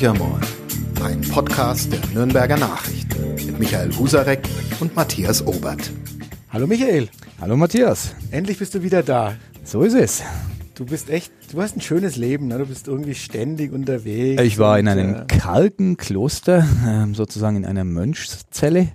Horcher ein Podcast der Nürnberger Nachrichten mit Michael Husarek und Matthias Obert. Hallo Michael. Hallo Matthias. Endlich bist du wieder da. So ist es. Du bist echt, du hast ein schönes Leben, ne? du bist irgendwie ständig unterwegs. Ich war in einem äh, kargen Kloster, äh, sozusagen in einer Mönchszelle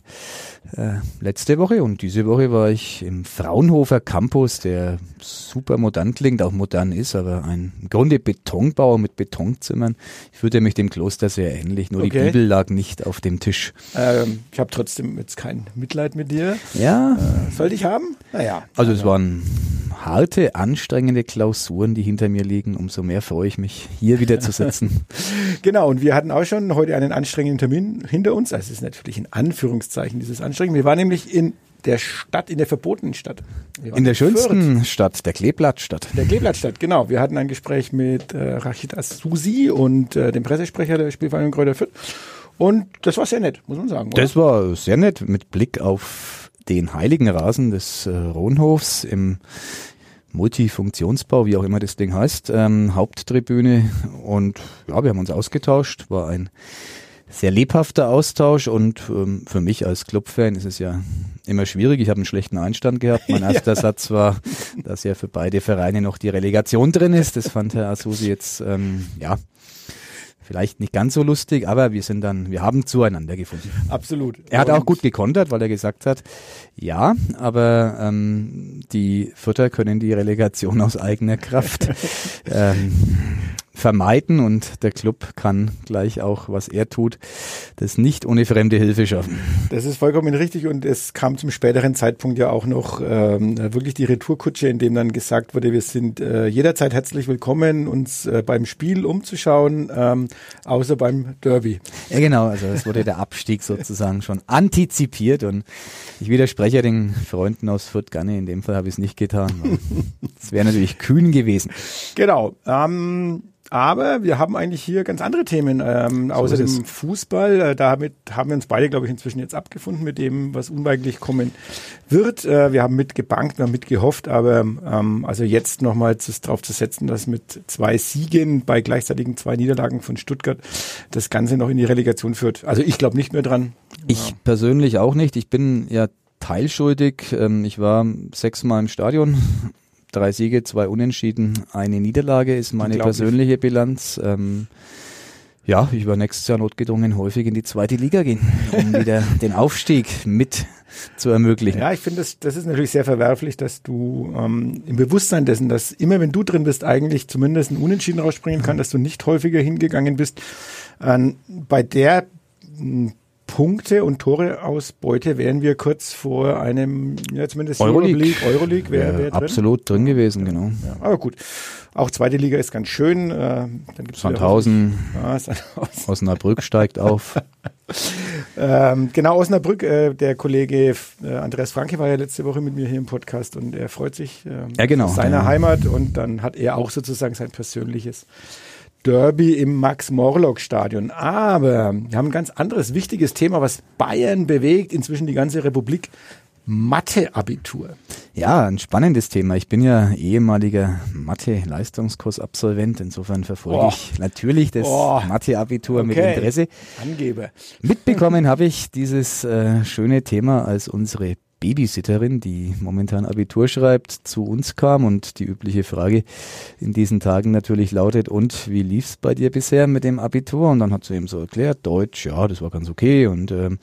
äh, letzte Woche und diese Woche war ich im Fraunhofer Campus, der super modern klingt, auch modern ist, aber ein im Grunde Betonbau mit Betonzimmern. Ich fühlte mich dem Kloster sehr ähnlich, nur okay. die Bibel lag nicht auf dem Tisch. Ähm, ich habe trotzdem jetzt kein Mitleid mit dir. Ja. Äh, sollte ich haben? Naja. Also es waren harte, anstrengende Klausuren, die hinter mir liegen. Umso mehr freue ich mich, hier wieder zu sitzen. genau, und wir hatten auch schon heute einen anstrengenden Termin hinter uns. Also es ist natürlich in Anführungszeichen dieses Anstrengen. Wir waren nämlich in der Stadt, in der verbotenen Stadt. In der schönsten Fürth. Stadt, der Kleeblattstadt. Der Kleeblattstadt, genau. Wir hatten ein Gespräch mit äh, Rachid Susi und äh, dem Pressesprecher der Spielvereinigung Kräuter Fürth. Und das war sehr nett, muss man sagen. Oder? Das war sehr nett mit Blick auf den heiligen Rasen des äh, Rohnhofs im Multifunktionsbau, wie auch immer das Ding heißt, ähm, Haupttribüne. Und ja, wir haben uns ausgetauscht, war ein sehr lebhafter Austausch und ähm, für mich als Clubfan ist es ja immer schwierig. Ich habe einen schlechten Einstand gehabt. Mein erster ja. Satz war, dass ja für beide Vereine noch die Relegation drin ist. Das fand Herr Asusi jetzt ähm, ja vielleicht nicht ganz so lustig, aber wir sind dann, wir haben zueinander gefunden. Absolut. Er hat auch gut gekontert, weil er gesagt hat, ja, aber ähm, die Futter können die Relegation aus eigener Kraft ähm, vermeiden und der Club kann gleich auch, was er tut, das nicht ohne fremde Hilfe schaffen. Das ist vollkommen richtig und es kam zum späteren Zeitpunkt ja auch noch ähm, wirklich die Retourkutsche, in dem dann gesagt wurde, wir sind äh, jederzeit herzlich willkommen, uns äh, beim Spiel umzuschauen, ähm, außer beim Derby. Ja genau, also es wurde der Abstieg sozusagen schon antizipiert und ich widerspreche den Freunden aus Fürth gerne, in dem Fall habe ich es nicht getan. Es wäre natürlich kühn gewesen. Genau. Ähm, aber wir haben eigentlich hier ganz andere Themen, ähm, so außer dem Fußball. Äh, damit haben wir uns beide, glaube ich, inzwischen jetzt abgefunden mit dem, was unweigerlich kommen wird. Äh, wir haben mitgebankt, wir haben mitgehofft, aber ähm, also jetzt nochmal darauf zu setzen, dass mit zwei Siegen bei gleichzeitigen zwei Niederlagen von Stuttgart das Ganze noch in die Relegation führt. Also ich glaube nicht mehr dran. Ich ja. persönlich auch nicht. Ich bin ja teilschuldig. Ähm, ich war sechsmal im Stadion drei Siege, zwei Unentschieden, eine Niederlage ist meine persönliche Bilanz. Ähm, ja, ich war nächstes Jahr notgedrungen häufig in die zweite Liga gehen, um wieder den Aufstieg mit zu ermöglichen. Ja, ich finde, das, das ist natürlich sehr verwerflich, dass du ähm, im Bewusstsein dessen, dass immer wenn du drin bist, eigentlich zumindest ein Unentschieden rausspringen kann, dass du nicht häufiger hingegangen bist. Ähm, bei der Punkte und Toreausbeute wären wir kurz vor einem, ja zumindest Euroleague, Euroleague wäre wär drin. Absolut drin gewesen, genau. Ja, aber gut, auch zweite Liga ist ganz schön. Äh, dann gibt's Sandhausen, ja, Sandhausen. Osnabrück steigt auf. ähm, genau, Osnabrück, äh, der Kollege äh, Andreas Franke war ja letzte Woche mit mir hier im Podcast und er freut sich äh, ja, genau, seiner ja. Heimat und dann hat er auch sozusagen sein persönliches Derby im Max-Morlock-Stadion. Aber wir haben ein ganz anderes wichtiges Thema, was Bayern bewegt, inzwischen die ganze Republik. Mathe-Abitur. Ja, ein spannendes Thema. Ich bin ja ehemaliger Mathe-Leistungskursabsolvent. Insofern verfolge oh. ich natürlich das oh. Mathe-Abitur okay. mit Interesse. Angeber. Mitbekommen habe ich dieses äh, schöne Thema, als unsere Babysitterin, die momentan Abitur schreibt, zu uns kam und die übliche Frage in diesen Tagen natürlich lautet, und wie lief's bei dir bisher mit dem Abitur? Und dann hat sie eben so erklärt, Deutsch, ja, das war ganz okay und ähm,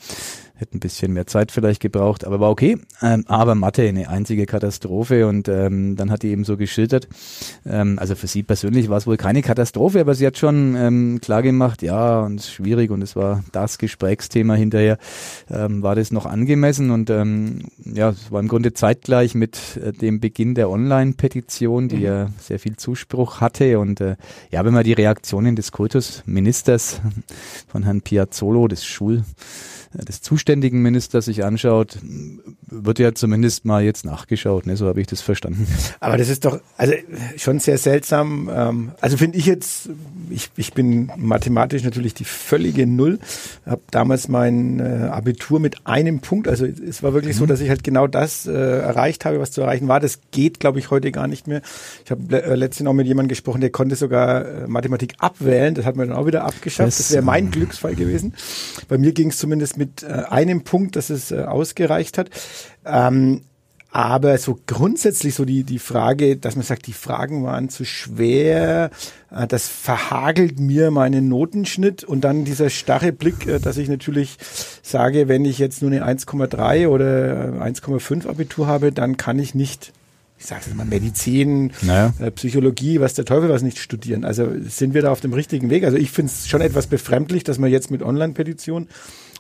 Hätte ein bisschen mehr Zeit vielleicht gebraucht, aber war okay. Ähm, aber Mathe, eine einzige Katastrophe. Und ähm, dann hat die eben so geschildert. Ähm, also für sie persönlich war es wohl keine Katastrophe, aber sie hat schon ähm, klar gemacht, ja, und es ist schwierig und es war das Gesprächsthema hinterher, ähm, war das noch angemessen. Und ähm, ja, es war im Grunde zeitgleich mit äh, dem Beginn der Online-Petition, die mhm. ja sehr viel Zuspruch hatte. Und äh, ja, wenn man die Reaktionen des Kultusministers von Herrn Piazzolo, des Schul des zuständigen Ministers sich anschaut, wird ja zumindest mal jetzt nachgeschaut, ne? so habe ich das verstanden. Aber das ist doch also schon sehr seltsam. Ähm, also finde ich jetzt, ich, ich bin mathematisch natürlich die völlige Null, habe damals mein äh, Abitur mit einem Punkt, also es war wirklich mhm. so, dass ich halt genau das äh, erreicht habe, was zu erreichen war. Das geht, glaube ich, heute gar nicht mehr. Ich habe äh, letztens auch mit jemandem gesprochen, der konnte sogar äh, Mathematik abwählen, das hat man dann auch wieder abgeschafft. Das, das wäre mein Glücksfall gewesen. Bei mir ging es zumindest mit äh, einem Punkt, dass es äh, ausgereicht hat. Ähm, aber so grundsätzlich so die, die Frage, dass man sagt, die Fragen waren zu schwer, äh, das verhagelt mir meinen Notenschnitt und dann dieser starre Blick, äh, dass ich natürlich sage, wenn ich jetzt nur eine 1,3 oder 1,5 Abitur habe, dann kann ich nicht ich sage es mal, Medizin, naja. äh, Psychologie, was der Teufel was nicht studieren. Also sind wir da auf dem richtigen Weg? Also ich finde es schon etwas befremdlich, dass man jetzt mit Online-Petition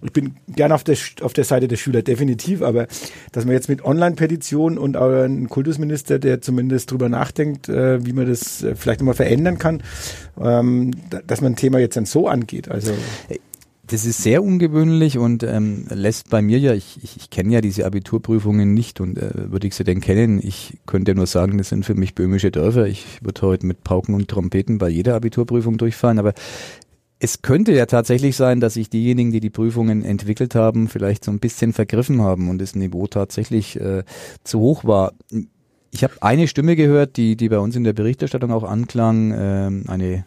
ich bin gern auf der, auf der Seite der Schüler, definitiv, aber dass man jetzt mit Online-Petitionen und auch einen Kultusminister, der zumindest drüber nachdenkt, äh, wie man das äh, vielleicht nochmal verändern kann, ähm, dass man ein Thema jetzt dann so angeht. Also das ist sehr ungewöhnlich und ähm, lässt bei mir ja, ich, ich, ich kenne ja diese Abiturprüfungen nicht und äh, würde ich sie denn kennen, ich könnte nur sagen, das sind für mich böhmische Dörfer. Ich würde heute mit Pauken und Trompeten bei jeder Abiturprüfung durchfahren, aber es könnte ja tatsächlich sein, dass sich diejenigen, die die Prüfungen entwickelt haben, vielleicht so ein bisschen vergriffen haben und das Niveau tatsächlich äh, zu hoch war. Ich habe eine Stimme gehört, die, die bei uns in der Berichterstattung auch anklang, äh, eine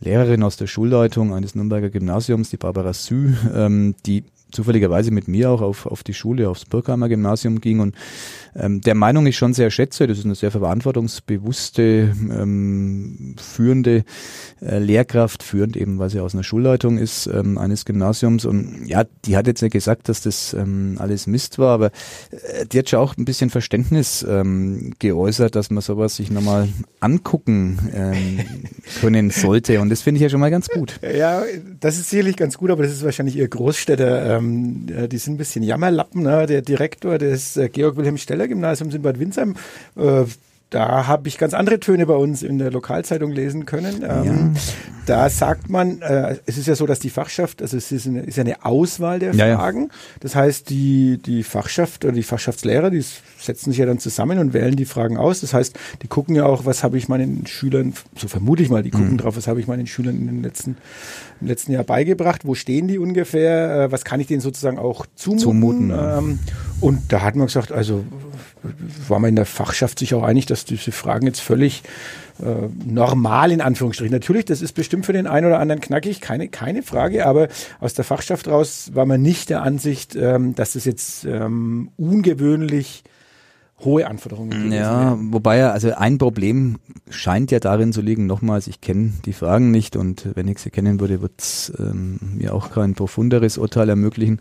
Lehrerin aus der Schulleitung eines Nürnberger Gymnasiums, die Barbara Sü, ähm, die zufälligerweise mit mir auch auf, auf die Schule, aufs Birkheimer Gymnasium ging und ähm, der Meinung ich schon sehr schätze. Das ist eine sehr verantwortungsbewusste, ähm, führende äh, Lehrkraft, führend eben, weil sie aus einer Schulleitung ist, ähm, eines Gymnasiums. Und ja, die hat jetzt nicht gesagt, dass das ähm, alles Mist war, aber äh, die hat schon auch ein bisschen Verständnis ähm, geäußert, dass man sowas sich nochmal angucken ähm, können sollte. Und das finde ich ja schon mal ganz gut. Ja, das ist sicherlich ganz gut, aber das ist wahrscheinlich ihr Großstädter. Ähm, äh, die sind ein bisschen Jammerlappen. Ne? Der Direktor des äh, Georg Wilhelm Steller Gymnasiums in Bad Windsheim. Äh, da habe ich ganz andere Töne bei uns in der Lokalzeitung lesen können. Ähm, ja. Da sagt man, äh, es ist ja so, dass die Fachschaft, also es ist eine, ist eine Auswahl der ja, Fragen. Ja. Das heißt, die, die Fachschaft oder die Fachschaftslehrer, die setzen sich ja dann zusammen und wählen die Fragen aus. Das heißt, die gucken ja auch, was habe ich meinen Schülern, so vermute ich mal, die gucken mhm. drauf, was habe ich meinen Schülern in den letzten, im letzten Jahr beigebracht, wo stehen die ungefähr, äh, was kann ich denen sozusagen auch zumuten. zumuten ähm, und da hat man gesagt, also war man in der Fachschaft sich auch einig, dass diese Fragen jetzt völlig äh, normal in Anführungsstrichen. Natürlich, das ist bestimmt für den einen oder anderen knackig, keine, keine Frage, aber aus der Fachschaft raus war man nicht der Ansicht, ähm, dass das jetzt ähm, ungewöhnlich hohe Anforderungen Ja, wäre. wobei ja, also ein Problem scheint ja darin zu liegen, nochmals, ich kenne die Fragen nicht und wenn ich sie kennen würde, wird es ähm, mir auch kein profunderes Urteil ermöglichen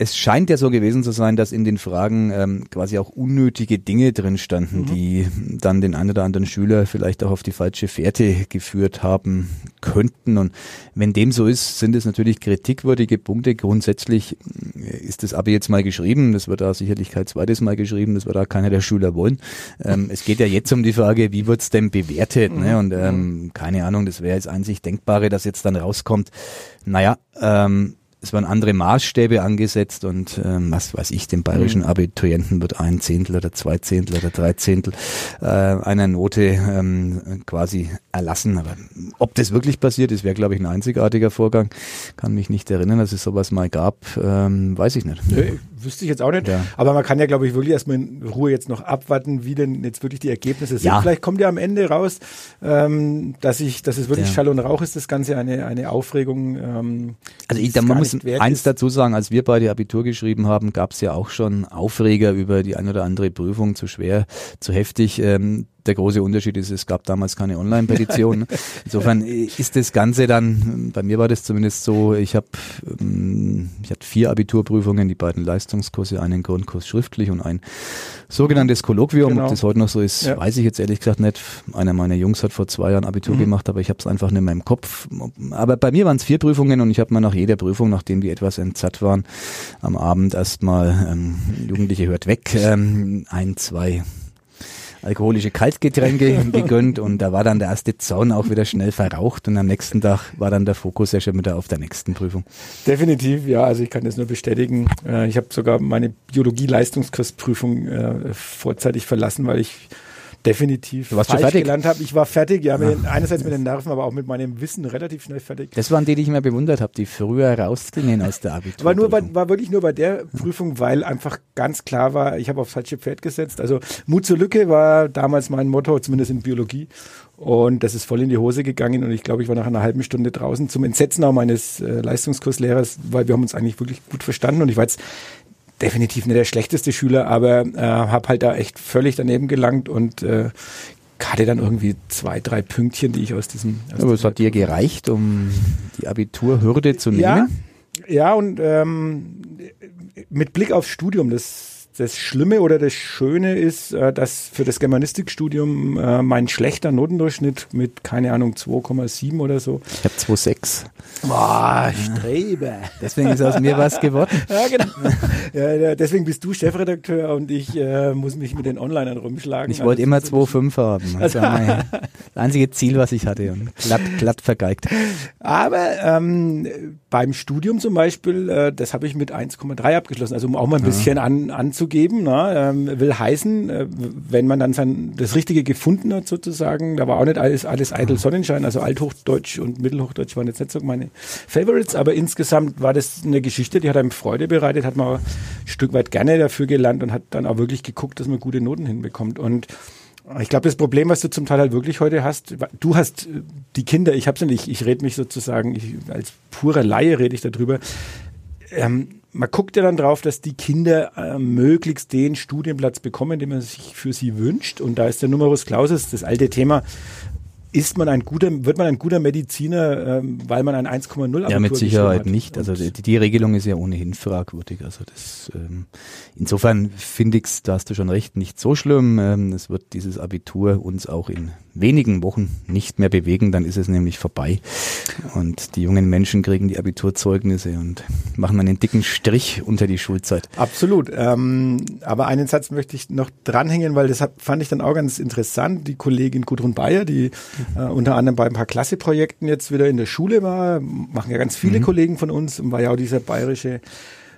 es scheint ja so gewesen zu sein, dass in den Fragen ähm, quasi auch unnötige Dinge drin standen, mhm. die dann den einen oder anderen Schüler vielleicht auch auf die falsche Fährte geführt haben könnten. Und wenn dem so ist, sind es natürlich kritikwürdige Punkte. Grundsätzlich äh, ist das aber jetzt mal geschrieben. Das wird da sicherlich kein zweites Mal geschrieben. Das wird da keiner der Schüler wollen. Ähm, es geht ja jetzt um die Frage, wie wird's denn bewertet? Ne? Und ähm, mhm. keine Ahnung, das wäre jetzt einzig Denkbare, dass jetzt dann rauskommt. Naja, ähm, es waren andere Maßstäbe angesetzt und ähm, was weiß ich, dem bayerischen mhm. Abiturienten wird ein Zehntel oder zwei Zehntel oder drei Zehntel äh, einer Note ähm, quasi erlassen. Aber ob das wirklich passiert ist, wäre, glaube ich, ein einzigartiger Vorgang. Kann mich nicht erinnern, dass es sowas mal gab, ähm, weiß ich nicht. Nee, wüsste ich jetzt auch nicht. Ja. Aber man kann ja, glaube ich, wirklich erstmal in Ruhe jetzt noch abwarten, wie denn jetzt wirklich die Ergebnisse sind. Ja. Vielleicht kommt ja am Ende raus, ähm, dass ich, dass es wirklich ja. Schall und Rauch ist, das Ganze eine, eine Aufregung. Ähm, also ich, da man muss eins ist. dazu sagen, als wir beide Abitur geschrieben haben, gab es ja auch schon Aufreger über die ein oder andere Prüfung, zu schwer, zu heftig. Ähm, der große Unterschied ist, es gab damals keine Online-Petition. Insofern ist das Ganze dann, bei mir war das zumindest so, ich habe ähm, ich hatte vier Abiturprüfungen, die beiden Leistungskurse, einen Grundkurs schriftlich und ein sogenanntes Kolloquium. Genau. Ob das heute noch so ist, ja. weiß ich jetzt ehrlich gesagt nicht. Einer meiner Jungs hat vor zwei Jahren Abitur mhm. gemacht, aber ich habe es einfach nicht mehr im Kopf. Aber bei mir waren es vier Prüfungen und ich habe mir nach jeder Prüfung, nachdem die etwas entzerrt waren, am Abend erstmal, ähm, Jugendliche hört weg, ähm, ein, zwei alkoholische Kaltgetränke gegönnt und da war dann der erste Zaun auch wieder schnell verraucht und am nächsten Tag war dann der Fokus ja schon wieder auf der nächsten Prüfung. Definitiv, ja, also ich kann das nur bestätigen. Äh, ich habe sogar meine Biologie-Leistungskursprüfung äh, vorzeitig verlassen, weil ich definitiv du warst falsch fertig? gelernt habe. Ich war fertig, ja, den, einerseits mit den Nerven, aber auch mit meinem Wissen relativ schnell fertig. Das waren die, die ich immer bewundert habe, die früher rausgingen aus der Abitur. War nur bei, war wirklich nur bei der Prüfung, weil einfach ganz klar war, ich habe aufs falsche Pferd gesetzt. Also Mut zur Lücke war damals mein Motto, zumindest in Biologie. Und das ist voll in die Hose gegangen und ich glaube, ich war nach einer halben Stunde draußen zum Entsetzen auch meines äh, Leistungskurslehrers, weil wir haben uns eigentlich wirklich gut verstanden und ich war jetzt definitiv nicht der schlechteste Schüler, aber äh, habe halt da echt völlig daneben gelangt und äh, hatte dann irgendwie zwei, drei Pünktchen, die ich aus diesem. Aus aber es hat dir gereicht, um die Abiturhürde zu nehmen? Ja, ja und ähm, mit Blick aufs Studium, das das Schlimme oder das Schöne ist, äh, dass für das Germanistikstudium äh, mein schlechter Notendurchschnitt mit, keine Ahnung, 2,7 oder so. Ich habe 2,6. Boah, Strebe. Deswegen ist aus mir was geworden. ja, genau. Ja, deswegen bist du Chefredakteur und ich äh, muss mich mit den Onlinern rumschlagen. Ich wollte immer 2,5 haben. Das war mein einzige Ziel, was ich hatte und glatt, glatt vergeigt. Aber ähm, beim Studium zum Beispiel, äh, das habe ich mit 1,3 abgeschlossen, also um auch mal ein bisschen an, anzugehen geben. Ne? Ähm, will heißen, äh, wenn man dann sein, das Richtige gefunden hat sozusagen, da war auch nicht alles, alles eitel Sonnenschein, also Althochdeutsch und Mittelhochdeutsch waren jetzt nicht so meine Favorites, aber insgesamt war das eine Geschichte, die hat einem Freude bereitet, hat man ein Stück weit gerne dafür gelernt und hat dann auch wirklich geguckt, dass man gute Noten hinbekommt. Und ich glaube, das Problem, was du zum Teil halt wirklich heute hast, du hast äh, die Kinder, ich hab's nicht, ich rede mich sozusagen, ich, als purer Laie rede ich darüber. Ähm, man guckt ja dann drauf, dass die Kinder äh, möglichst den Studienplatz bekommen, den man sich für sie wünscht. Und da ist der Numerus Clausus, das alte Thema, ist man ein guter, wird man ein guter Mediziner, ähm, weil man ein 1,0 Abitur Ja, mit Sicherheit nicht. Also die, die, Regelung ist ja ohnehin fragwürdig. Also das, ähm, insofern finde ich da hast du schon recht, nicht so schlimm. Ähm, es wird dieses Abitur uns auch in wenigen Wochen nicht mehr bewegen, dann ist es nämlich vorbei. Und die jungen Menschen kriegen die Abiturzeugnisse und machen einen dicken Strich unter die Schulzeit. Absolut. Ähm, aber einen Satz möchte ich noch dranhängen, weil das fand ich dann auch ganz interessant. Die Kollegin Gudrun Bayer, die äh, unter anderem bei ein paar Klasseprojekten jetzt wieder in der Schule war, machen ja ganz viele mhm. Kollegen von uns und war ja auch dieser bayerische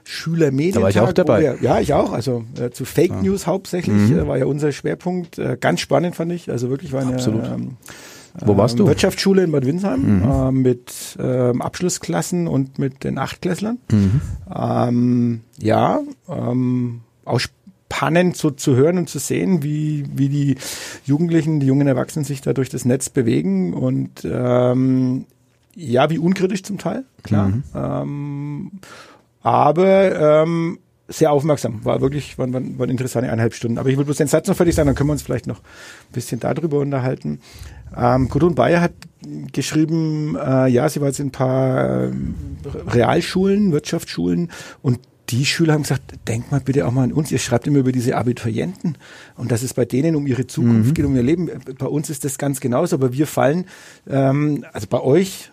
Schülermedientag. Da war ich auch dabei. Wir, ja, ich auch. Also äh, zu Fake ja. News hauptsächlich mhm. äh, war ja unser Schwerpunkt. Äh, ganz spannend fand ich. Also wirklich war eine Absolut. Ähm, wo warst du? Wirtschaftsschule in Bad Windsheim mhm. äh, mit ähm, Abschlussklassen und mit den Achtklässlern. Mhm. Ähm, ja, ähm, auch spannend so zu hören und zu sehen, wie, wie die Jugendlichen, die jungen Erwachsenen sich da durch das Netz bewegen und ähm, ja, wie unkritisch zum Teil, klar. Mhm. Ähm, aber ähm, sehr aufmerksam. War wirklich, waren, waren, waren interessante eineinhalb Stunden. Aber ich will bloß den Satz noch fertig sagen, dann können wir uns vielleicht noch ein bisschen darüber unterhalten. Ähm, Gudrun Bayer hat geschrieben, äh, ja, sie war jetzt in ein paar äh, Realschulen, Wirtschaftsschulen und die Schüler haben gesagt, denkt mal bitte auch mal an uns, ihr schreibt immer über diese Abiturienten und dass es bei denen um ihre Zukunft mhm. geht, um ihr Leben. Bei uns ist das ganz genauso, aber wir fallen, ähm, also bei euch,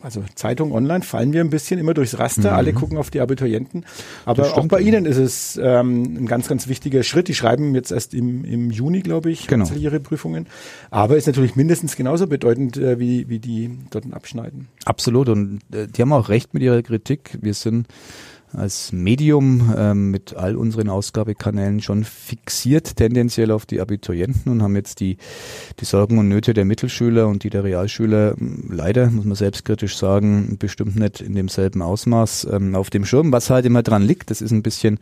also Zeitung online, fallen wir ein bisschen immer durchs Raster. Mhm. Alle gucken auf die Abiturienten. Aber auch bei Ihnen ist es ähm, ein ganz, ganz wichtiger Schritt. Die schreiben jetzt erst im, im Juni, glaube ich, genau. ihre Prüfungen. Aber ist natürlich mindestens genauso bedeutend, äh, wie, wie die dort abschneiden. Absolut. Und äh, die haben auch recht mit ihrer Kritik. Wir sind als Medium ähm, mit all unseren Ausgabekanälen schon fixiert tendenziell auf die Abiturienten und haben jetzt die, die Sorgen und Nöte der Mittelschüler und die der Realschüler hm, leider, muss man selbstkritisch sagen, bestimmt nicht in demselben Ausmaß ähm, auf dem Schirm. Was halt immer dran liegt, das ist ein bisschen,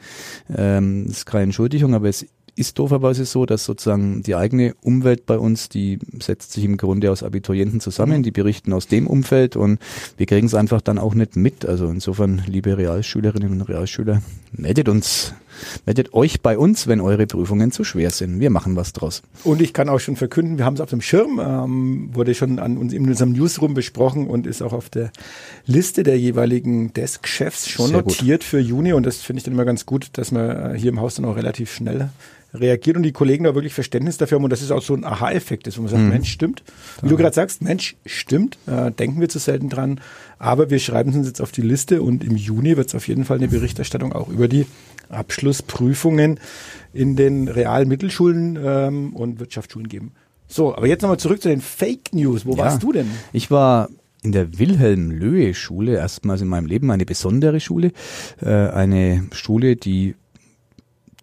ähm, ist keine Entschuldigung, aber es ist dooferweise so, dass sozusagen die eigene Umwelt bei uns, die setzt sich im Grunde aus Abiturienten zusammen, mhm. die berichten aus dem Umfeld und wir kriegen es einfach dann auch nicht mit. Also insofern, liebe Realschülerinnen und Realschüler, meldet uns, meldet euch bei uns, wenn eure Prüfungen zu schwer sind. Wir machen was draus. Und ich kann auch schon verkünden, wir haben es auf dem Schirm, ähm, wurde schon an uns in unserem Newsroom besprochen und ist auch auf der Liste der jeweiligen Desk-Chefs schon Sehr notiert gut. für Juni und das finde ich dann immer ganz gut, dass man hier im Haus dann auch relativ schnell reagiert und die Kollegen da wirklich Verständnis dafür haben und das ist auch so ein Aha-Effekt ist, wo man sagt, mhm. Mensch, stimmt. Wie du gerade sagst, Mensch, stimmt, äh, denken wir zu selten dran, aber wir schreiben es uns jetzt auf die Liste und im Juni wird es auf jeden Fall eine Berichterstattung auch über die Abschlussprüfungen in den realen Mittelschulen ähm, und Wirtschaftsschulen geben. So, aber jetzt nochmal zurück zu den Fake News. Wo ja, warst du denn? Ich war in der Wilhelm-Löhe-Schule, erstmals in meinem Leben eine besondere Schule, äh, eine Schule, die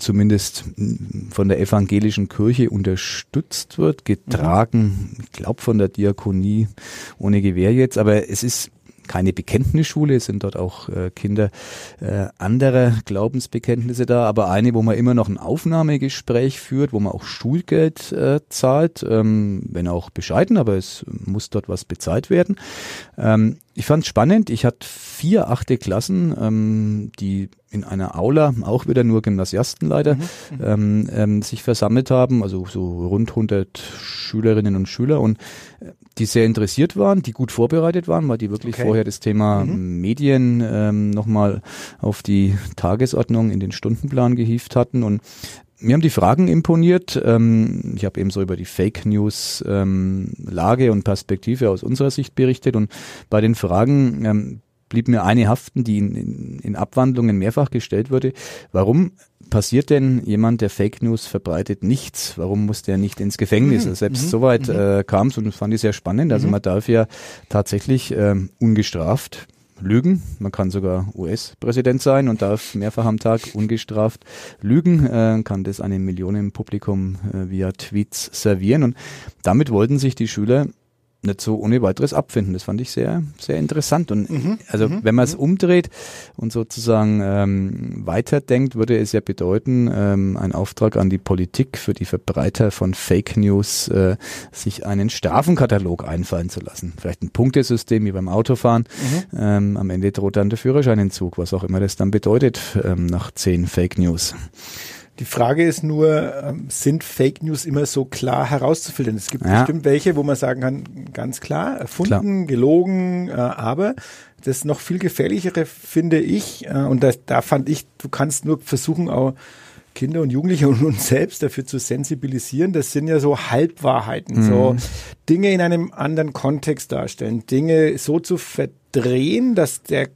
zumindest von der evangelischen Kirche unterstützt wird, getragen, ich glaube von der Diakonie, ohne Gewehr jetzt, aber es ist keine Bekenntnisschule, es sind dort auch äh, Kinder äh, anderer Glaubensbekenntnisse da, aber eine, wo man immer noch ein Aufnahmegespräch führt, wo man auch Schulgeld äh, zahlt, ähm, wenn auch bescheiden, aber es muss dort was bezahlt werden. Ähm, ich fand es spannend. Ich hatte vier achte Klassen, ähm, die in einer Aula, auch wieder nur Gymnasiasten leider, mhm, mhm. ähm, ähm, sich versammelt haben, also so rund 100 Schülerinnen und Schüler und äh, die sehr interessiert waren, die gut vorbereitet waren, weil die wirklich okay. vorher das Thema mhm. Medien ähm, nochmal auf die Tagesordnung in den Stundenplan gehievt hatten und mir haben die Fragen imponiert. Ähm, ich habe eben so über die Fake News ähm, Lage und Perspektive aus unserer Sicht berichtet und bei den Fragen ähm, blieb mir eine haften, die in, in, in Abwandlungen mehrfach gestellt wurde. Warum passiert denn jemand, der Fake News verbreitet, nichts? Warum muss der nicht ins Gefängnis? Mhm. Selbst mhm. soweit mhm. äh, kam es und das fand ich sehr spannend. Also mhm. man darf ja tatsächlich ähm, ungestraft lügen. Man kann sogar US-Präsident sein und darf mehrfach am Tag ungestraft lügen, äh, kann das einem Millionenpublikum äh, via Tweets servieren. Und damit wollten sich die Schüler nicht so ohne weiteres abfinden. Das fand ich sehr, sehr interessant. Und mhm, also mhm, wenn man es mhm. umdreht und sozusagen ähm, weiterdenkt, würde es ja bedeuten, ähm, ein Auftrag an die Politik für die Verbreiter von Fake News, äh, sich einen Strafenkatalog einfallen zu lassen. Vielleicht ein Punktesystem wie beim Autofahren. Mhm. Ähm, am Ende droht dann der Führerscheinentzug, was auch immer das dann bedeutet, ähm, nach zehn Fake News. Die Frage ist nur, ähm, sind Fake News immer so klar herauszufiltern? Es gibt ja. bestimmt welche, wo man sagen kann, ganz klar, erfunden, klar. gelogen, äh, aber das noch viel gefährlichere finde ich, äh, und das, da fand ich, du kannst nur versuchen, auch Kinder und Jugendliche und uns selbst dafür zu sensibilisieren. Das sind ja so Halbwahrheiten, mhm. so Dinge in einem anderen Kontext darstellen, Dinge so zu verdrehen, dass der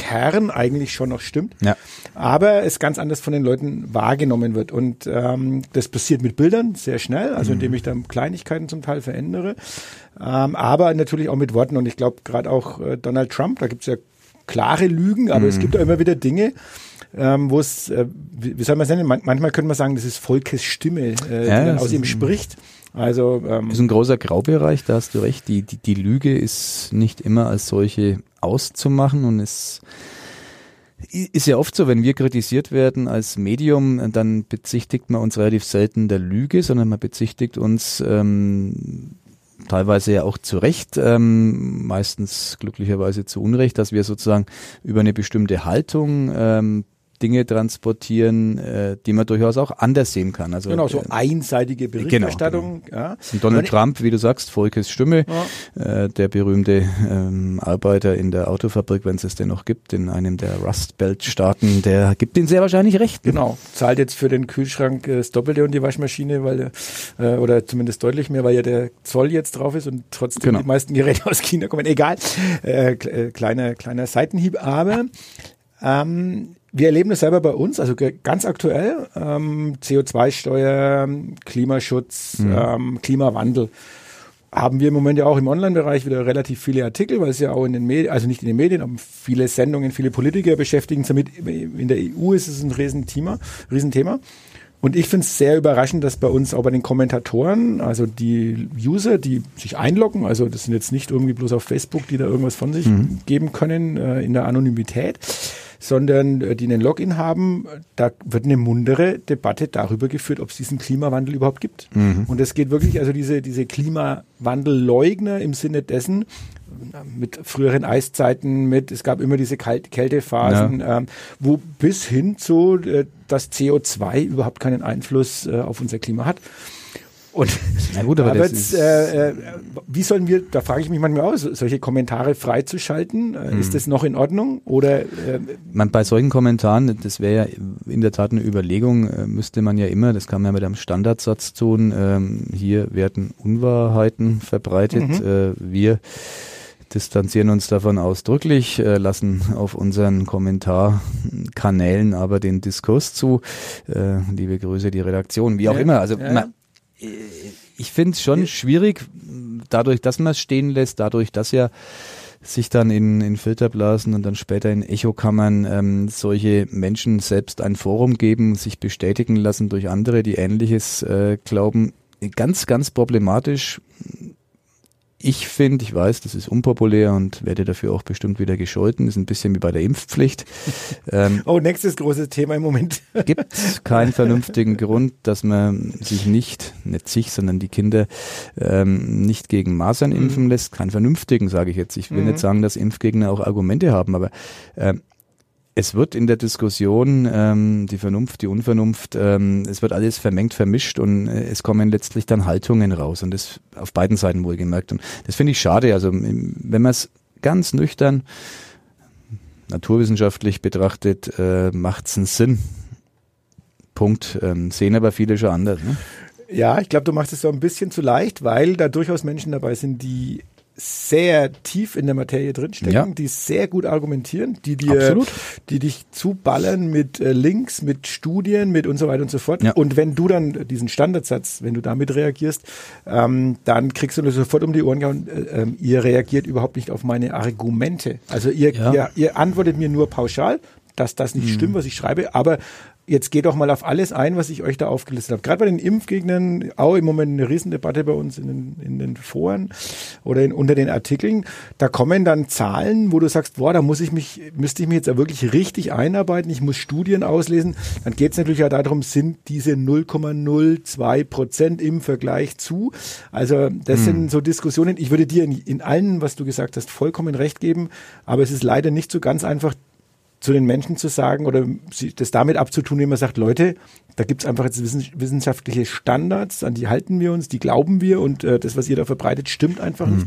Kern eigentlich schon noch stimmt, ja. aber es ganz anders von den Leuten wahrgenommen wird. Und ähm, das passiert mit Bildern sehr schnell, also indem mhm. ich dann Kleinigkeiten zum Teil verändere, ähm, aber natürlich auch mit Worten. Und ich glaube, gerade auch äh, Donald Trump, da gibt es ja klare Lügen, aber mhm. es gibt auch immer wieder Dinge, ähm, wo es, äh, wie, wie soll man es nennen, Man manchmal könnte man sagen, das ist Volkes Stimme, äh, ja, die dann aus ihm spricht. Also ähm, ist ein großer Graubereich, da hast du recht. Die, die, die Lüge ist nicht immer als solche auszumachen und es ist ja oft so, wenn wir kritisiert werden als Medium, dann bezichtigt man uns relativ selten der Lüge, sondern man bezichtigt uns ähm, teilweise ja auch zu Recht, ähm, meistens glücklicherweise zu Unrecht, dass wir sozusagen über eine bestimmte Haltung ähm, Dinge transportieren, äh, die man durchaus auch anders sehen kann. Also, genau, so äh, einseitige genau, Berichterstattung. Genau, genau. Ja. Donald Trump, wie du sagst, Volkes Stimme, ja. äh, der berühmte ähm, Arbeiter in der Autofabrik, wenn es es denn noch gibt, in einem der Rust Belt Staaten, der gibt den sehr wahrscheinlich recht. Genau, zahlt jetzt für den Kühlschrank äh, das Doppelte und die Waschmaschine, weil äh, oder zumindest deutlich mehr, weil ja der Zoll jetzt drauf ist und trotzdem genau. die meisten Geräte aus China kommen. Egal, äh, äh kleiner kleiner Seitenhieb, aber ähm, wir erleben das selber bei uns, also ganz aktuell, ähm, CO2-Steuer, Klimaschutz, mhm. ähm, Klimawandel. Haben wir im Moment ja auch im Online-Bereich wieder relativ viele Artikel, weil es ja auch in den Medien, also nicht in den Medien, aber viele Sendungen, viele Politiker beschäftigen sich damit. In der EU ist es ein Riesenthema. Riesenthema. Und ich finde es sehr überraschend, dass bei uns auch bei den Kommentatoren, also die User, die sich einloggen, also das sind jetzt nicht irgendwie bloß auf Facebook, die da irgendwas von sich mhm. geben können äh, in der Anonymität, sondern äh, die einen Login haben, da wird eine mundere Debatte darüber geführt, ob es diesen Klimawandel überhaupt gibt. Mhm. Und es geht wirklich, also diese, diese Klimawandelleugner im Sinne dessen, mit früheren Eiszeiten, mit, es gab immer diese Kalt Kältephasen, ja. ähm, wo bis hin zu, äh, dass CO2 überhaupt keinen Einfluss äh, auf unser Klima hat. Und Na gut, aber das äh, äh, wie sollen wir, da frage ich mich manchmal auch, solche Kommentare freizuschalten, äh, mhm. ist das noch in Ordnung? Oder äh, man, bei solchen Kommentaren, das wäre ja in der Tat eine Überlegung, äh, müsste man ja immer, das kann man ja mit einem Standardsatz tun, ähm, hier werden Unwahrheiten verbreitet, mhm. äh, wir distanzieren uns davon ausdrücklich, äh, lassen auf unseren Kommentarkanälen aber den Diskurs zu. Äh, liebe Grüße, die Redaktion, wie auch ja, immer. Also ja. man, ich finde es schon schwierig, dadurch, dass man es stehen lässt, dadurch, dass ja sich dann in, in Filterblasen und dann später in Echokammern ähm, solche Menschen selbst ein Forum geben, sich bestätigen lassen durch andere, die Ähnliches äh, glauben. Ganz, ganz problematisch ich finde, ich weiß, das ist unpopulär und werde dafür auch bestimmt wieder gescholten. Ist ein bisschen wie bei der Impfpflicht. Ähm, oh, nächstes großes Thema im Moment. gibt keinen vernünftigen Grund, dass man sich nicht, nicht sich, sondern die Kinder ähm, nicht gegen Masern impfen mhm. lässt. Keinen vernünftigen, sage ich jetzt. Ich will mhm. nicht sagen, dass Impfgegner auch Argumente haben, aber ähm, es wird in der Diskussion ähm, die Vernunft, die Unvernunft, ähm, es wird alles vermengt, vermischt und äh, es kommen letztlich dann Haltungen raus und das auf beiden Seiten wohlgemerkt. Und das finde ich schade. Also wenn man es ganz nüchtern naturwissenschaftlich betrachtet, äh, macht es einen Sinn. Punkt. Ähm, sehen aber viele schon anders. Ne? Ja, ich glaube, du machst es so ein bisschen zu leicht, weil da durchaus Menschen dabei sind, die sehr tief in der Materie drinstecken, ja. die sehr gut argumentieren, die dir, Absolut. die dich zuballern mit äh, Links, mit Studien, mit und so weiter und so fort. Ja. Und wenn du dann diesen Standardsatz, wenn du damit reagierst, ähm, dann kriegst du sofort um die Ohren gehauen, äh, äh, ihr reagiert überhaupt nicht auf meine Argumente. Also ihr, ja. ihr, ihr antwortet mir nur pauschal, dass das nicht mhm. stimmt, was ich schreibe, aber Jetzt geht doch mal auf alles ein, was ich euch da aufgelistet habe. Gerade bei den Impfgegnern, auch im Moment eine Riesendebatte bei uns in den, in den Foren oder in, unter den Artikeln. Da kommen dann Zahlen, wo du sagst, boah, da muss ich mich, müsste ich mich jetzt wirklich richtig einarbeiten. Ich muss Studien auslesen. Dann geht es natürlich auch darum, sind diese 0,02 Prozent im Vergleich zu. Also das hm. sind so Diskussionen. Ich würde dir in, in allen, was du gesagt hast, vollkommen recht geben. Aber es ist leider nicht so ganz einfach, zu den Menschen zu sagen oder das damit abzutun, wenn man sagt, Leute, da gibt's einfach jetzt wissenschaftliche Standards, an die halten wir uns, die glauben wir und äh, das, was ihr da verbreitet, stimmt einfach mhm. nicht.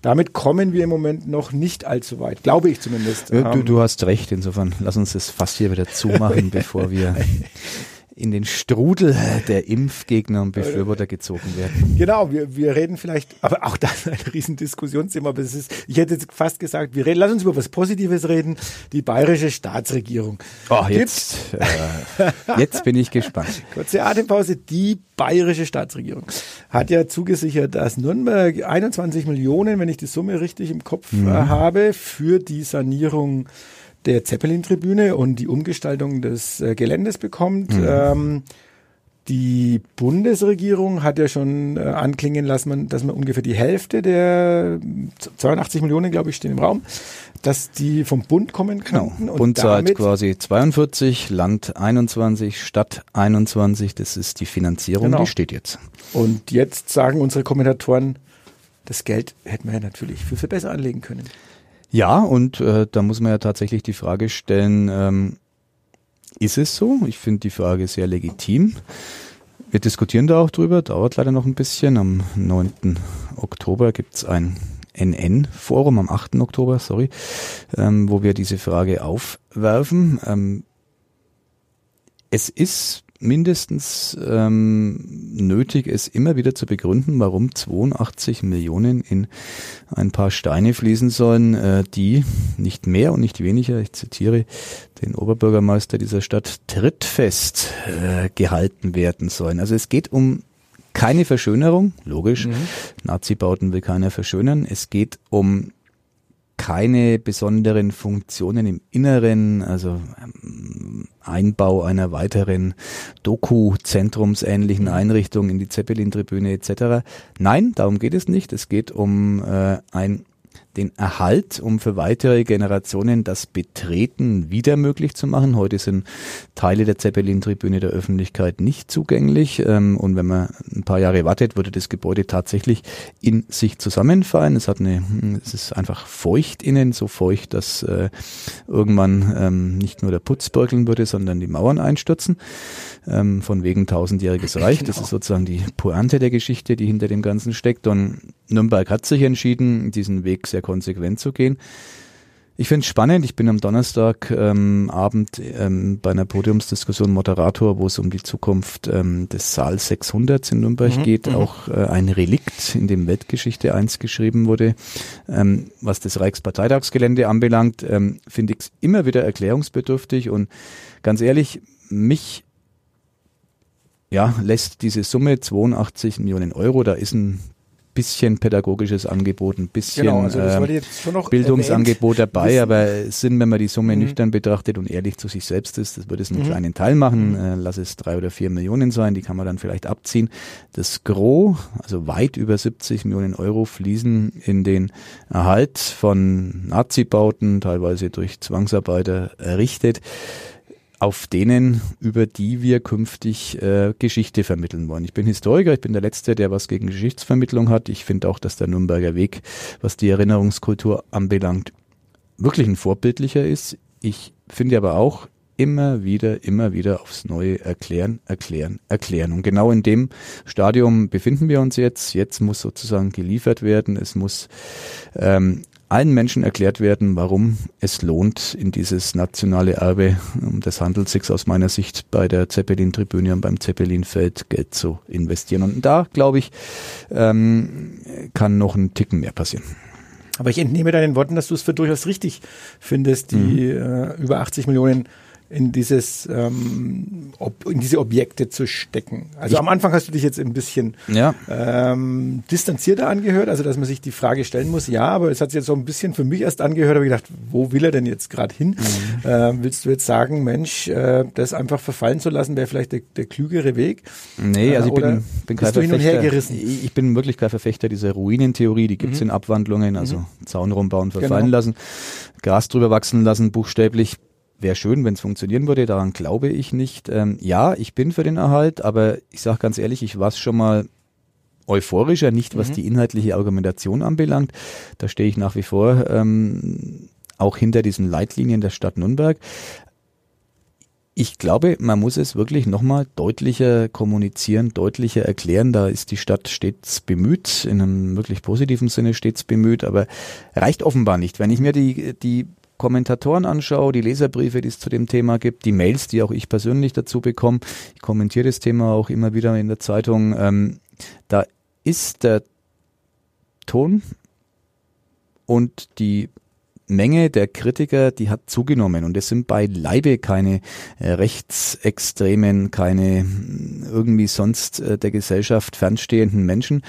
Damit kommen wir im Moment noch nicht allzu weit, glaube ich zumindest. Du, ähm, du hast recht, insofern lass uns das fast hier wieder zumachen, bevor wir in den Strudel der Impfgegner und Befürworter gezogen werden. Genau, wir, wir reden vielleicht, aber auch das ist ein Riesendiskussionsthema, aber es ist, ich hätte fast gesagt, wir reden, lass uns über was Positives reden, die bayerische Staatsregierung. Oh, jetzt, äh, jetzt bin ich gespannt. Kurze Atempause, die bayerische Staatsregierung hat ja zugesichert, dass Nürnberg 21 Millionen, wenn ich die Summe richtig im Kopf mhm. habe, für die Sanierung der Zeppelin-Tribüne und die Umgestaltung des äh, Geländes bekommt. Mhm. Ähm, die Bundesregierung hat ja schon äh, anklingen lassen, dass man ungefähr die Hälfte der 82 Millionen, glaube ich, stehen im Raum, dass die vom Bund kommen genau. könnten. Genau. Bund zahlt quasi 42, Land 21, Stadt 21. Das ist die Finanzierung, genau. die steht jetzt. Und jetzt sagen unsere Kommentatoren, das Geld hätten wir ja natürlich viel, viel besser anlegen können. Ja, und äh, da muss man ja tatsächlich die Frage stellen, ähm, ist es so? Ich finde die Frage sehr legitim. Wir diskutieren da auch drüber, dauert leider noch ein bisschen. Am 9. Oktober gibt's ein NN-Forum, am 8. Oktober, sorry, ähm, wo wir diese Frage aufwerfen. Ähm, es ist mindestens ähm, nötig, es immer wieder zu begründen, warum 82 Millionen in ein paar Steine fließen sollen, äh, die nicht mehr und nicht weniger, ich zitiere den Oberbürgermeister dieser Stadt, trittfest äh, gehalten werden sollen. Also es geht um keine Verschönerung, logisch. Mhm. Nazi-Bauten will keiner verschönern. Es geht um keine besonderen Funktionen im Inneren, also ähm, Einbau einer weiteren Doku-Zentrumsähnlichen mhm. Einrichtung in die Zeppelin-Tribüne etc. Nein, darum geht es nicht. Es geht um äh, ein den Erhalt, um für weitere Generationen das Betreten wieder möglich zu machen. Heute sind Teile der Zeppelin-Tribüne der Öffentlichkeit nicht zugänglich. Ähm, und wenn man ein paar Jahre wartet, würde das Gebäude tatsächlich in sich zusammenfallen. Es hat eine, hm, es ist einfach feucht innen, so feucht, dass äh, irgendwann ähm, nicht nur der Putz bröckeln würde, sondern die Mauern einstürzen. Ähm, von wegen tausendjähriges Reich. Genau. Das ist sozusagen die Pointe der Geschichte, die hinter dem Ganzen steckt. Und Nürnberg hat sich entschieden, diesen Weg sehr konsequent zu gehen. Ich finde es spannend. Ich bin am Donnerstag ähm, Abend ähm, bei einer Podiumsdiskussion Moderator, wo es um die Zukunft ähm, des Saal 600 in Nürnberg mhm, geht. Mhm. Auch äh, ein Relikt, in dem Weltgeschichte 1 geschrieben wurde. Ähm, was das Reichsparteitagsgelände anbelangt, ähm, finde ich es immer wieder erklärungsbedürftig und ganz ehrlich, mich ja, lässt diese Summe 82 Millionen Euro, da ist ein bisschen pädagogisches Angebot, ein bisschen genau, also Bildungsangebot dabei, wissen. aber es sind, wenn man die Summe mhm. nüchtern betrachtet und ehrlich zu sich selbst ist, das würde es einen mhm. kleinen Teil machen, mhm. äh, lass es drei oder vier Millionen sein, die kann man dann vielleicht abziehen. Das Gros, also weit über 70 Millionen Euro fließen in den Erhalt von Nazi-Bauten, teilweise durch Zwangsarbeiter errichtet auf denen, über die wir künftig äh, Geschichte vermitteln wollen. Ich bin Historiker, ich bin der Letzte, der was gegen Geschichtsvermittlung hat. Ich finde auch, dass der Nürnberger Weg, was die Erinnerungskultur anbelangt, wirklich ein vorbildlicher ist. Ich finde aber auch, immer wieder, immer wieder aufs Neue erklären, erklären, erklären. Und genau in dem Stadium befinden wir uns jetzt. Jetzt muss sozusagen geliefert werden. Es muss ähm, allen Menschen erklärt werden, warum es lohnt, in dieses nationale Erbe, um das handelt sich aus meiner Sicht bei der Zeppelin-Tribüne und beim Zeppelin-Feld Geld zu investieren. Und da, glaube ich, ähm, kann noch ein Ticken mehr passieren. Aber ich entnehme deinen Worten, dass du es für durchaus richtig findest, die mhm. äh, über 80 Millionen in dieses ähm, ob, in diese Objekte zu stecken. Also ich am Anfang hast du dich jetzt ein bisschen ja. ähm, distanzierter angehört, also dass man sich die Frage stellen muss, ja, aber es hat sich jetzt so ein bisschen für mich erst angehört, habe ich gedacht, wo will er denn jetzt gerade hin? Mhm. Äh, willst du jetzt sagen, Mensch, äh, das einfach verfallen zu lassen, wäre vielleicht der, der klügere Weg? Nee, also ich äh, bin, bin kein Verfechter. Ich bin wirklich kein Verfechter dieser Ruinentheorie, die gibt es mhm. in Abwandlungen, also mhm. Zaun rumbauen, verfallen genau. lassen, Gras drüber wachsen lassen, buchstäblich Wäre schön, wenn es funktionieren würde, daran glaube ich nicht. Ähm, ja, ich bin für den Erhalt, aber ich sage ganz ehrlich, ich war schon mal euphorischer, nicht was mhm. die inhaltliche Argumentation anbelangt. Da stehe ich nach wie vor ähm, auch hinter diesen Leitlinien der Stadt Nürnberg. Ich glaube, man muss es wirklich nochmal deutlicher kommunizieren, deutlicher erklären. Da ist die Stadt stets bemüht, in einem wirklich positiven Sinne stets bemüht, aber reicht offenbar nicht. Wenn ich mir die, die Kommentatoren anschaue, die Leserbriefe, die es zu dem Thema gibt, die Mails, die auch ich persönlich dazu bekomme, ich kommentiere das Thema auch immer wieder in der Zeitung, ähm, da ist der Ton und die Menge der Kritiker, die hat zugenommen. Und es sind beileibe keine äh, rechtsextremen, keine hm, irgendwie sonst äh, der Gesellschaft fernstehenden Menschen.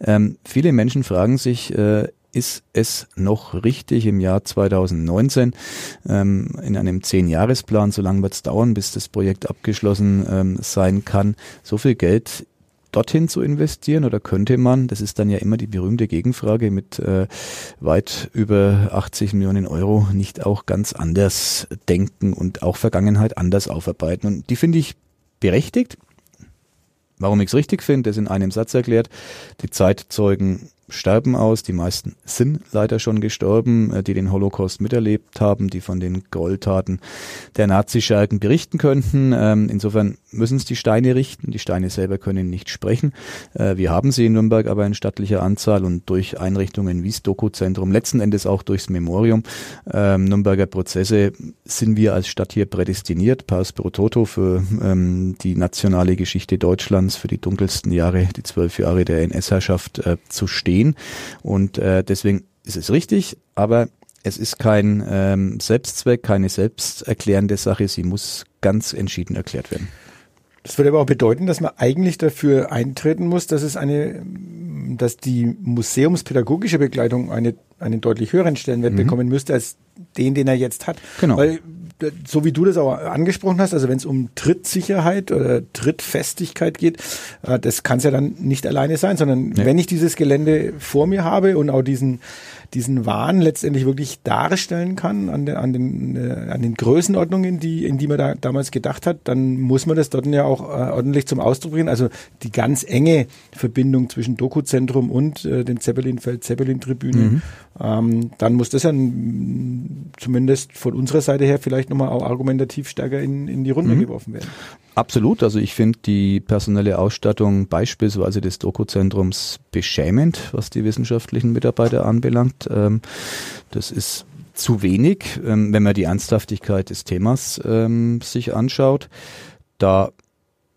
Ähm, viele Menschen fragen sich, äh, ist es noch richtig im Jahr 2019 ähm, in einem Zehn-Jahresplan, so lange wird es dauern, bis das Projekt abgeschlossen ähm, sein kann, so viel Geld dorthin zu investieren oder könnte man, das ist dann ja immer die berühmte Gegenfrage mit äh, weit über 80 Millionen Euro, nicht auch ganz anders denken und auch Vergangenheit anders aufarbeiten. Und die finde ich berechtigt. Warum ich es richtig finde, ist in einem Satz erklärt. Die Zeitzeugen sterben aus. Die meisten sind leider schon gestorben, äh, die den Holocaust miterlebt haben, die von den Gräueltaten der Nazischergen berichten könnten. Ähm, insofern müssen es die Steine richten. Die Steine selber können nicht sprechen. Äh, wir haben sie in Nürnberg aber in stattlicher Anzahl und durch Einrichtungen wie das Doku-Zentrum, letzten Endes auch durchs Memorium ähm, Nürnberger Prozesse sind wir als Stadt hier prädestiniert, Paus pro Toto für ähm, die nationale Geschichte Deutschlands, für die dunkelsten Jahre, die zwölf Jahre der NS-Herrschaft äh, zu stehen. Und äh, deswegen ist es richtig, aber es ist kein ähm, Selbstzweck, keine selbsterklärende Sache. Sie muss ganz entschieden erklärt werden. Das würde aber auch bedeuten, dass man eigentlich dafür eintreten muss, dass es eine, dass die museumspädagogische Begleitung eine, einen deutlich höheren Stellenwert mhm. bekommen müsste als den, den er jetzt hat. Genau. Weil, so wie du das auch angesprochen hast, also wenn es um Trittsicherheit oder Trittfestigkeit geht, äh, das kann es ja dann nicht alleine sein, sondern ja. wenn ich dieses Gelände vor mir habe und auch diesen diesen Wahn letztendlich wirklich darstellen kann an, den, an, den, äh, an den Größenordnungen, die, in die man da damals gedacht hat, dann muss man das dort ja auch äh, ordentlich zum Ausdruck bringen. Also die ganz enge Verbindung zwischen Dokuzentrum und äh, den Zeppelinfeld, Zeppelin-Tribüne, mhm. ähm, dann muss das ja zumindest von unserer Seite her vielleicht nochmal auch argumentativ stärker in, in die Runde mhm. geworfen werden. Absolut. Also ich finde die personelle Ausstattung beispielsweise des Doku-Zentrums beschämend, was die wissenschaftlichen Mitarbeiter anbelangt. Ähm, das ist zu wenig, ähm, wenn man die Ernsthaftigkeit des Themas ähm, sich anschaut. Da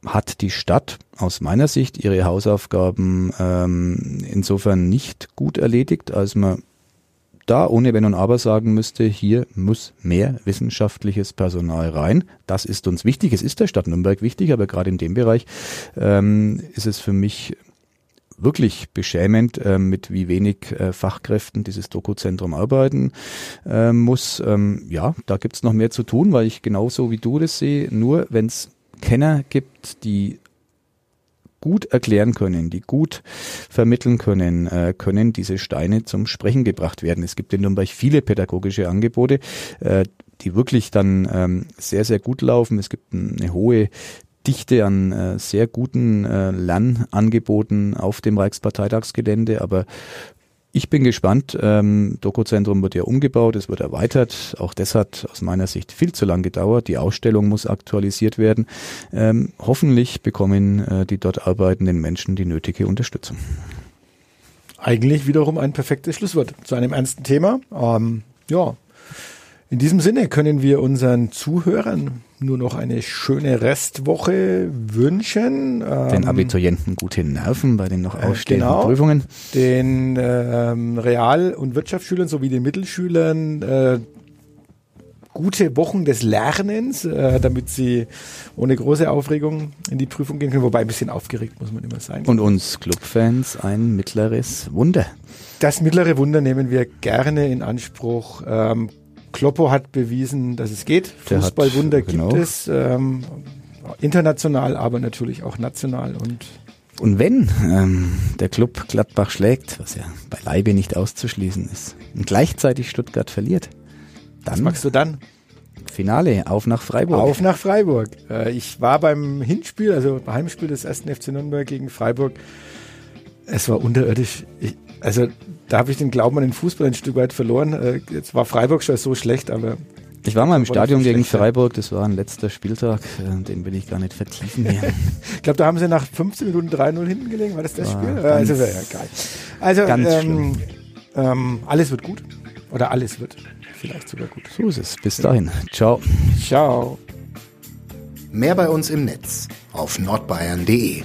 hat die Stadt aus meiner Sicht ihre Hausaufgaben ähm, insofern nicht gut erledigt, als man da ohne Wenn und Aber sagen müsste, hier muss mehr wissenschaftliches Personal rein. Das ist uns wichtig. Es ist der Stadt Nürnberg wichtig, aber gerade in dem Bereich ähm, ist es für mich wirklich beschämend, äh, mit wie wenig äh, Fachkräften dieses Dokuzentrum arbeiten äh, muss. Ähm, ja, da gibt's noch mehr zu tun, weil ich genauso wie du das sehe, nur wenn es Kenner gibt, die gut erklären können, die gut vermitteln können, äh, können diese Steine zum Sprechen gebracht werden. Es gibt in Nürnberg viele pädagogische Angebote, äh, die wirklich dann ähm, sehr, sehr gut laufen. Es gibt eine hohe Dichte an äh, sehr guten äh, Lernangeboten auf dem Reichsparteitagsgelände, aber ich bin gespannt. Ähm, Dokuzentrum wird ja umgebaut, es wird erweitert. Auch das hat aus meiner Sicht viel zu lang gedauert. Die Ausstellung muss aktualisiert werden. Ähm, hoffentlich bekommen äh, die dort arbeitenden Menschen die nötige Unterstützung. Eigentlich wiederum ein perfektes Schlusswort zu einem ernsten Thema. Ähm, ja, in diesem Sinne können wir unseren Zuhörern nur noch eine schöne Restwoche wünschen. Den ähm, Abiturienten gute Nerven bei den noch äh, ausstehenden genau, Prüfungen. Den ähm, Real- und Wirtschaftsschülern sowie den Mittelschülern äh, gute Wochen des Lernens, äh, damit sie ohne große Aufregung in die Prüfung gehen können. Wobei ein bisschen aufgeregt muss man immer sein. Und uns Clubfans ein mittleres Wunder. Das mittlere Wunder nehmen wir gerne in Anspruch. Ähm, Kloppo hat bewiesen, dass es geht. Fußballwunder genau. gibt es. Ähm, international, aber natürlich auch national und und wenn ähm, der Club Gladbach schlägt, was ja beileibe nicht auszuschließen ist, und gleichzeitig Stuttgart verliert, dann. Was machst du dann? Finale, auf nach Freiburg. Auf nach Freiburg. Äh, ich war beim Hinspiel, also beim Heimspiel des ersten FC Nürnberg gegen Freiburg. Es war unterirdisch. Ich, also da habe ich den Glauben an den Fußball ein Stück weit verloren. Äh, jetzt war Freiburg schon so schlecht, aber ich war mal im Stadion gegen Freiburg, das war ein letzter Spieltag, äh, den will ich gar nicht vertiefen hier. ich glaube, da haben sie nach 15 Minuten 3-0 hinten gelegen, war das das war Spiel? Also, ja, geil. Also, ähm, ähm, alles wird gut. Oder alles wird vielleicht sogar gut. So ist es. Bis dahin. Ciao. Ciao. Mehr bei uns im Netz auf nordbayern.de